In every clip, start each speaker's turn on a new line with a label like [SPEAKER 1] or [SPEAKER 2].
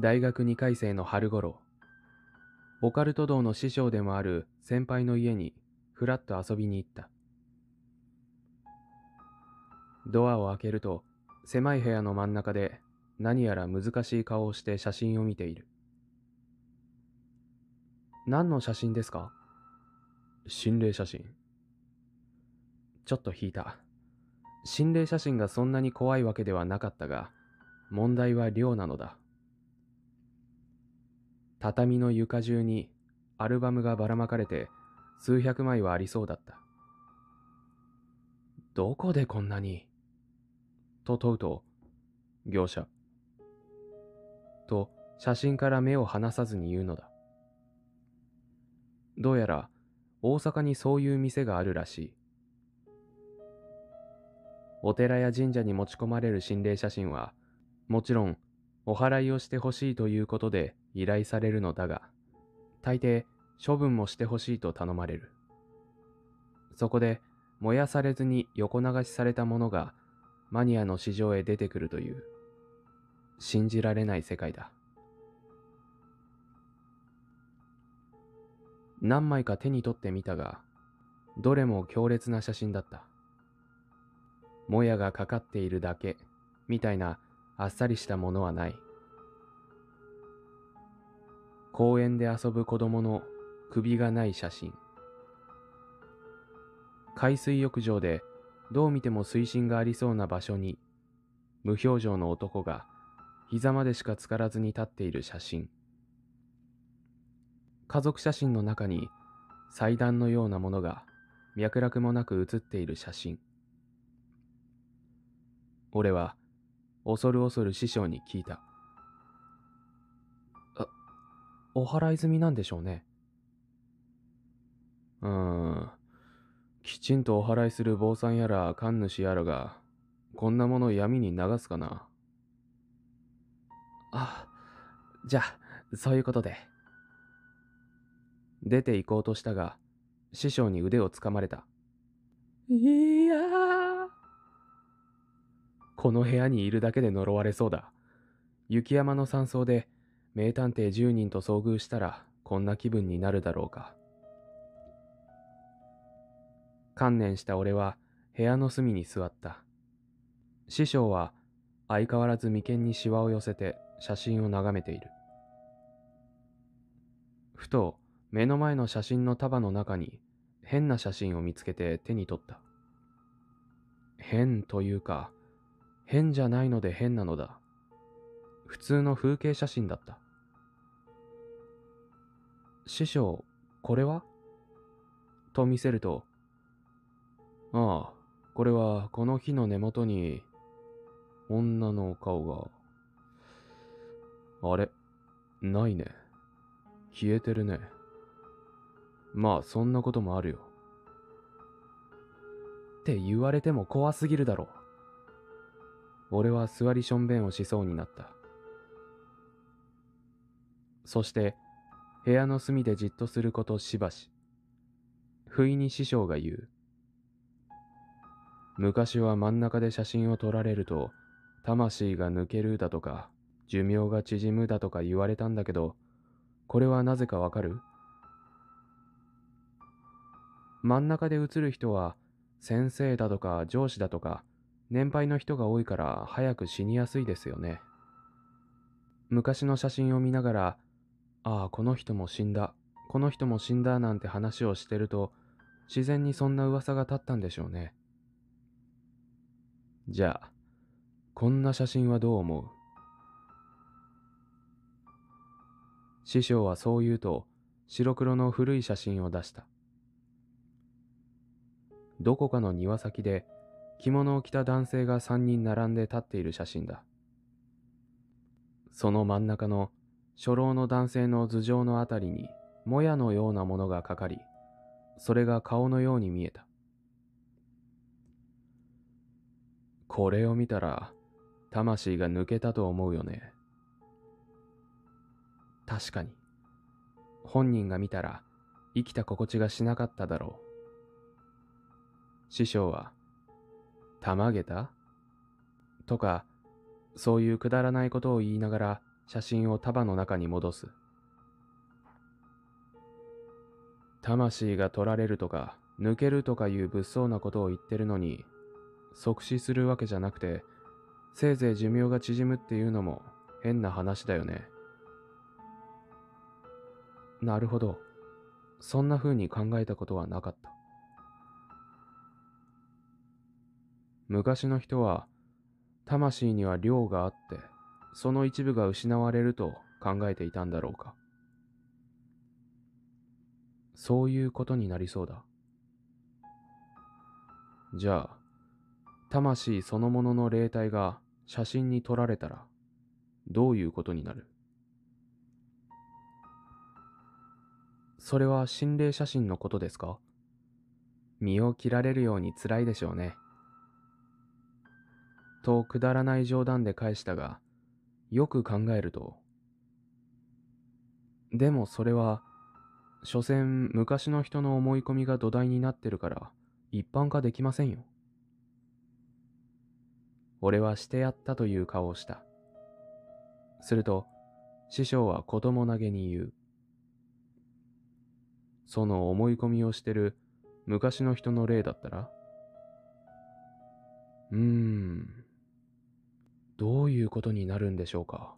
[SPEAKER 1] 大学2回生の春頃、オカルト道の師匠でもある先輩の家にふらっと遊びに行った。ドアを開けると、狭い部屋の真ん中で何やら難しい顔をして写真を見ている。何の写真ですか？
[SPEAKER 2] 心霊写真。
[SPEAKER 1] ちょっと引いた。心霊写真がそんなに怖いわけではなかったが、問題は量なのだ。畳の床中にアルバムがばらまかれて数百枚はありそうだった。どこでこんなに？と問うと、
[SPEAKER 2] 業者。
[SPEAKER 1] と写真から目を離さずに言うのだ。どうやら大阪にそういう店があるらしい。お寺や神社に持ち込まれる心霊写真は、もちろんお祓いをしてほしいということで依頼されるのだが、大抵処分もしてほしいと頼まれる。そこで燃やされずに横流しされたものがマニアの市場へ出てくるという、信じられない世界だ。何枚か手に取ってみたが、どれも強烈な写真だった。もやがかかっているだけ、みたいなあっさりしたものはない。公園で遊ぶ子供の首がない写真。海水浴場でどう見ても水深がありそうな場所に無表情の男が膝までしか浸からずに立っている写真。家族写真の中に祭壇のようなものが脈絡もなく写っている写真。俺は恐る恐る師匠に聞いた。お祓い済みなんでしょうね。
[SPEAKER 2] うーん。きちんとお祓いする坊さんやら神主やらが、こんなもの闇に流すかな。
[SPEAKER 1] あ、じゃあ、そういうことで。出て行こうとしたが、師匠に腕をつかまれた。
[SPEAKER 2] いやー。
[SPEAKER 1] この部屋にいるだけで呪われそうだ。雪山の山荘で名探偵10人と遭遇したらこんな気分になるだろうか。観念した俺は部屋の隅に座った。師匠は相変わらず眉間にシワを寄せて写真を眺めている。ふと目の前の写真の束の中に変な写真を見つけて手に取った。変というか、変じゃないので変なのだ。普通の風景写真だった。師匠、これは？と見せると、
[SPEAKER 2] ああ、これはこの木の根元に女の顔が。あれ？ないね。消えてるね。まあそんなこともあるよ。
[SPEAKER 1] って言われても怖すぎるだろう。俺は座りしょんべんをしそうになった。そして、部屋の隅でじっとすることしばし。不意に師匠が言う。昔は真ん中で写真を撮られると、魂が抜けるだとか、寿命が縮むだとか言われたんだけど、これはなぜかわかる？真ん中で写る人は、先生だとか上司だとか、年配の人が多いから早く死にやすいですよね。昔の写真を見ながら、ああ、この人も死んだ、この人も死んだなんて話をしてると、自然にそんな噂が立ったんでしょうね。じゃあ、こんな写真はどう思う？師匠はそう言うと、白黒の古い写真を出した。どこかの庭先で着物を着た男性が三人並んで立っている写真だ。その真ん中の初老の男性の頭上のあたりにもやのようなものがかかり、それが顔のように見えた。これを見たら、魂が抜けたと思うよね。確かに。本人が見たら、生きた心地がしなかっただろう。師匠は、たまげた？とか、そういうくだらないことを言いながら写真を束の中に戻す。魂が取られるとか、抜けるとかいう物騒なことを言ってるのに、即死するわけじゃなくて、せいぜい寿命が縮むっていうのも変な話だよね。なるほど。そんな風に考えたことはなかった。昔の人は、魂には量があって、その一部が失われると考えていたんだろうか。そういうことになりそうだ。じゃあ、魂そのものの霊体が写真に撮られたら、どういうことになる？それは心霊写真のことですか？身を切られるように辛いでしょうね。とくだらない冗談で返したが、よく考えると、でもそれは、所詮昔の人の思い込みが土台になってるから一般化できませんよ。俺はしてやったという顔をした。すると、師匠は子供投げに言う。その思い込みをしてる昔の人の例だったら？うーん。どういうことになるんでしょうか？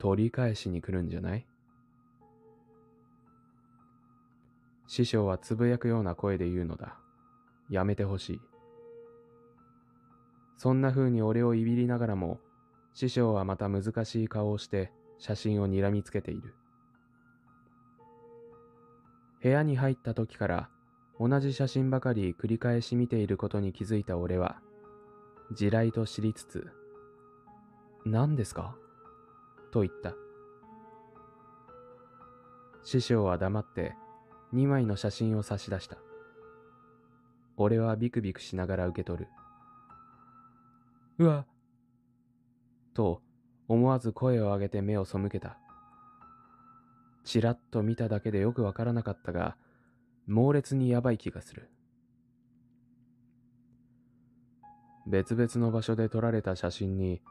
[SPEAKER 1] 取り返しに来るんじゃない？師匠はつぶやくような声で言うのだ。やめてほしい。そんな風に俺をいびりながらも、師匠はまた難しい顔をして写真を睨みつけている。部屋に入った時から同じ写真ばかり繰り返し見ていることに気づいた俺は地雷と知りつつ、何ですか？と言った。師匠は黙って2枚の写真を差し出した。俺はビクビクしながら受け取る。うわと思わず声を上げて目を背けた。ちらっと見ただけでよくわからなかったが、猛烈にやばい気がする。別々の場所で撮られた写真に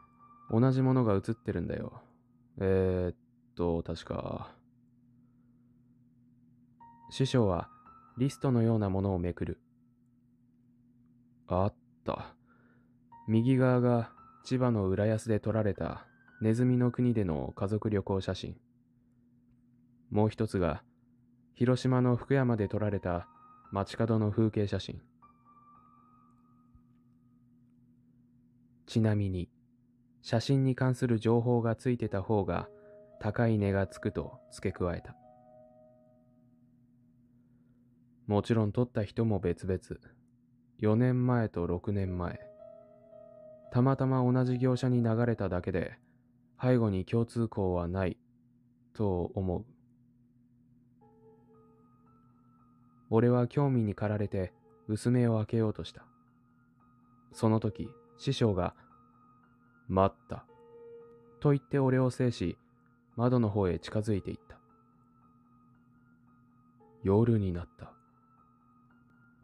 [SPEAKER 1] 同じものが写ってるんだよ。えー、っと、確か。師匠はリストのようなものをめくる。あった。右側が千葉の浦安で撮られたネズミの国での家族旅行写真。もう一つが広島の福山で撮られた街角の風景写真。ちなみに、写真に関する情報がついてた方が高い値がつくと付け加えた。もちろん撮った人も別々。4年前と6年前。たまたま同じ業者に流れただけで、背後に共通項はない、と思う。俺は興味に駆られて薄目を開けようとした。その時、師匠が、待った。と言って俺を制し、窓の方へ近づいていった。夜になった。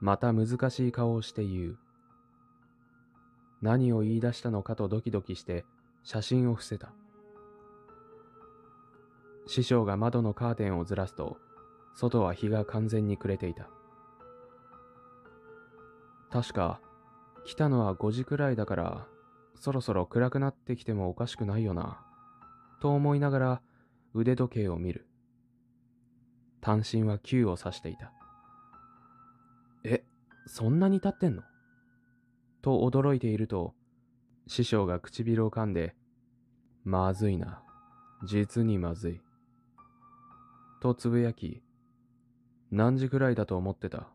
[SPEAKER 1] また難しい顔をして言う。何を言い出したのかとドキドキして写真を伏せた。師匠が窓のカーテンをずらすと、外は日が完全に暮れていた。確か、来たのは5時くらいだから、そろそろ暗くなってきてもおかしくないよな。と思いながら腕時計を見る。単身は9を指していた。え、そんなに経ってんの？と驚いていると、師匠が唇を噛んで、まずいな。実にまずい。とつぶやき、何時くらいだと思ってた？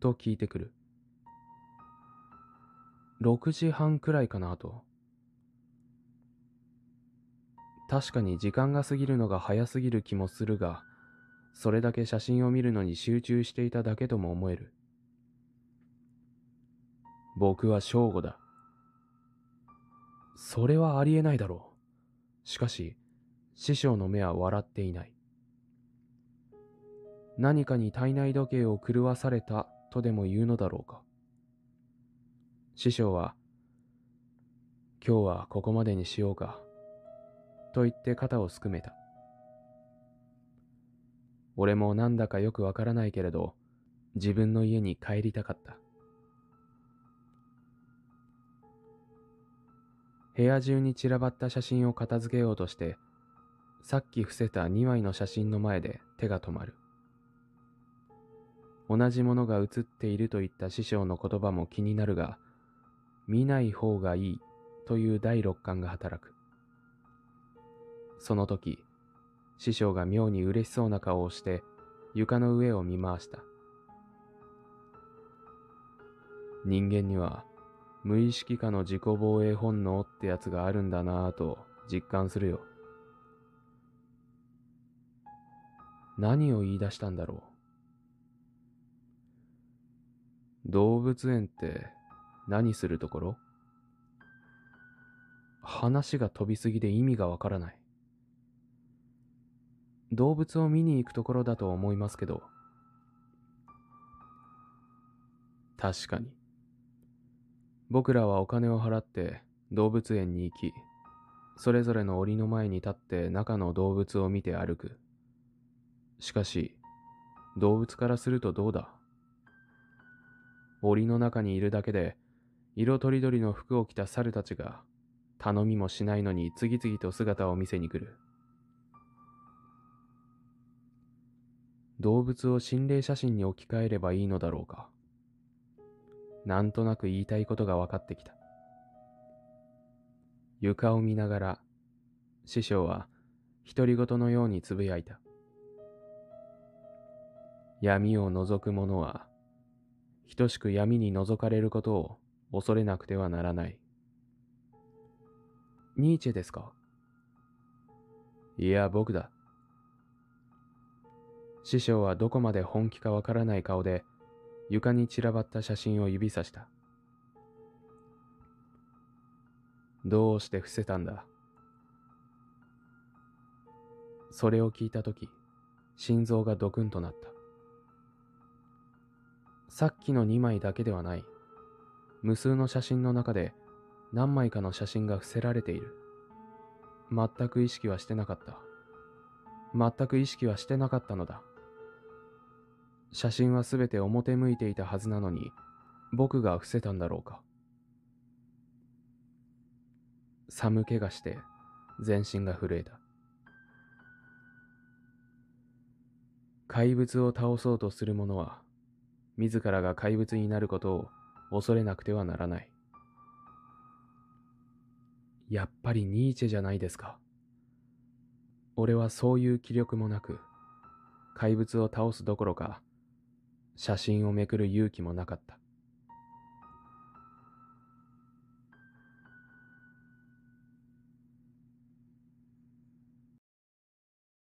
[SPEAKER 1] と聞いてくる。6時半くらいかなと。確かに時間が過ぎるのが早すぎる気もするが、それだけ写真を見るのに集中していただけとも思える。僕は正午だ。それはありえないだろう。しかし、師匠の目は笑っていない。何かに体内時計を狂わされたとでも言うのだろうか。師匠は、今日はここまでにしようか。と言って肩をすくめた。俺もなんだかよくわからないけれど、自分の家に帰りたかった。部屋中に散らばった写真を片付けようとして、さっき伏せた2枚の写真の前で手が止まる。同じものが写っているといった師匠の言葉も気になるが、見ない方がいいという第六感が働く。その時、師匠が妙に嬉しそうな顔をして床の上を見回した。人間には無意識下の自己防衛本能ってやつがあるんだなぁと実感するよ。何を言い出したんだろう。動物園って何するところ？話が飛びすぎで意味がわからない。動物を見に行くところだと思いますけど。確かに。僕らはお金を払って動物園に行き、それぞれの檻の前に立って中の動物を見て歩く。しかし、動物からするとどうだ？檻の中にいるだけで、色とりどりの服を着た猿たちが頼みもしないのに次々と姿を見せに来る。動物を心霊写真に置き換えればいいのだろうか。なんとなく言いたいことが分かってきた。床を見ながら、師匠は独り言のようにつぶやいた。闇を覗く者は、等しく闇に覗かれることを恐れなくてはならない。ニーチェですか？いや、僕だ。師匠はどこまで本気かわからない顔で床に散らばった写真を指さした。どうして伏せたんだ？それを聞いたとき、心臓がドクンとなった。さっきの2枚だけではない。無数の写真の中で何枚かの写真が伏せられている。全く意識はしてなかった。全く意識はしてなかったのだ。写真はすべて表向いていたはずなのに、僕が伏せたんだろうか。寒気がして全身が震えた。怪物を倒そうとする者は、自らが怪物になることを恐れなくてはならない。やっぱりニーチェじゃないですか。俺はそういう気力もなく、怪物を倒すどころか、写真をめくる勇気もなかった。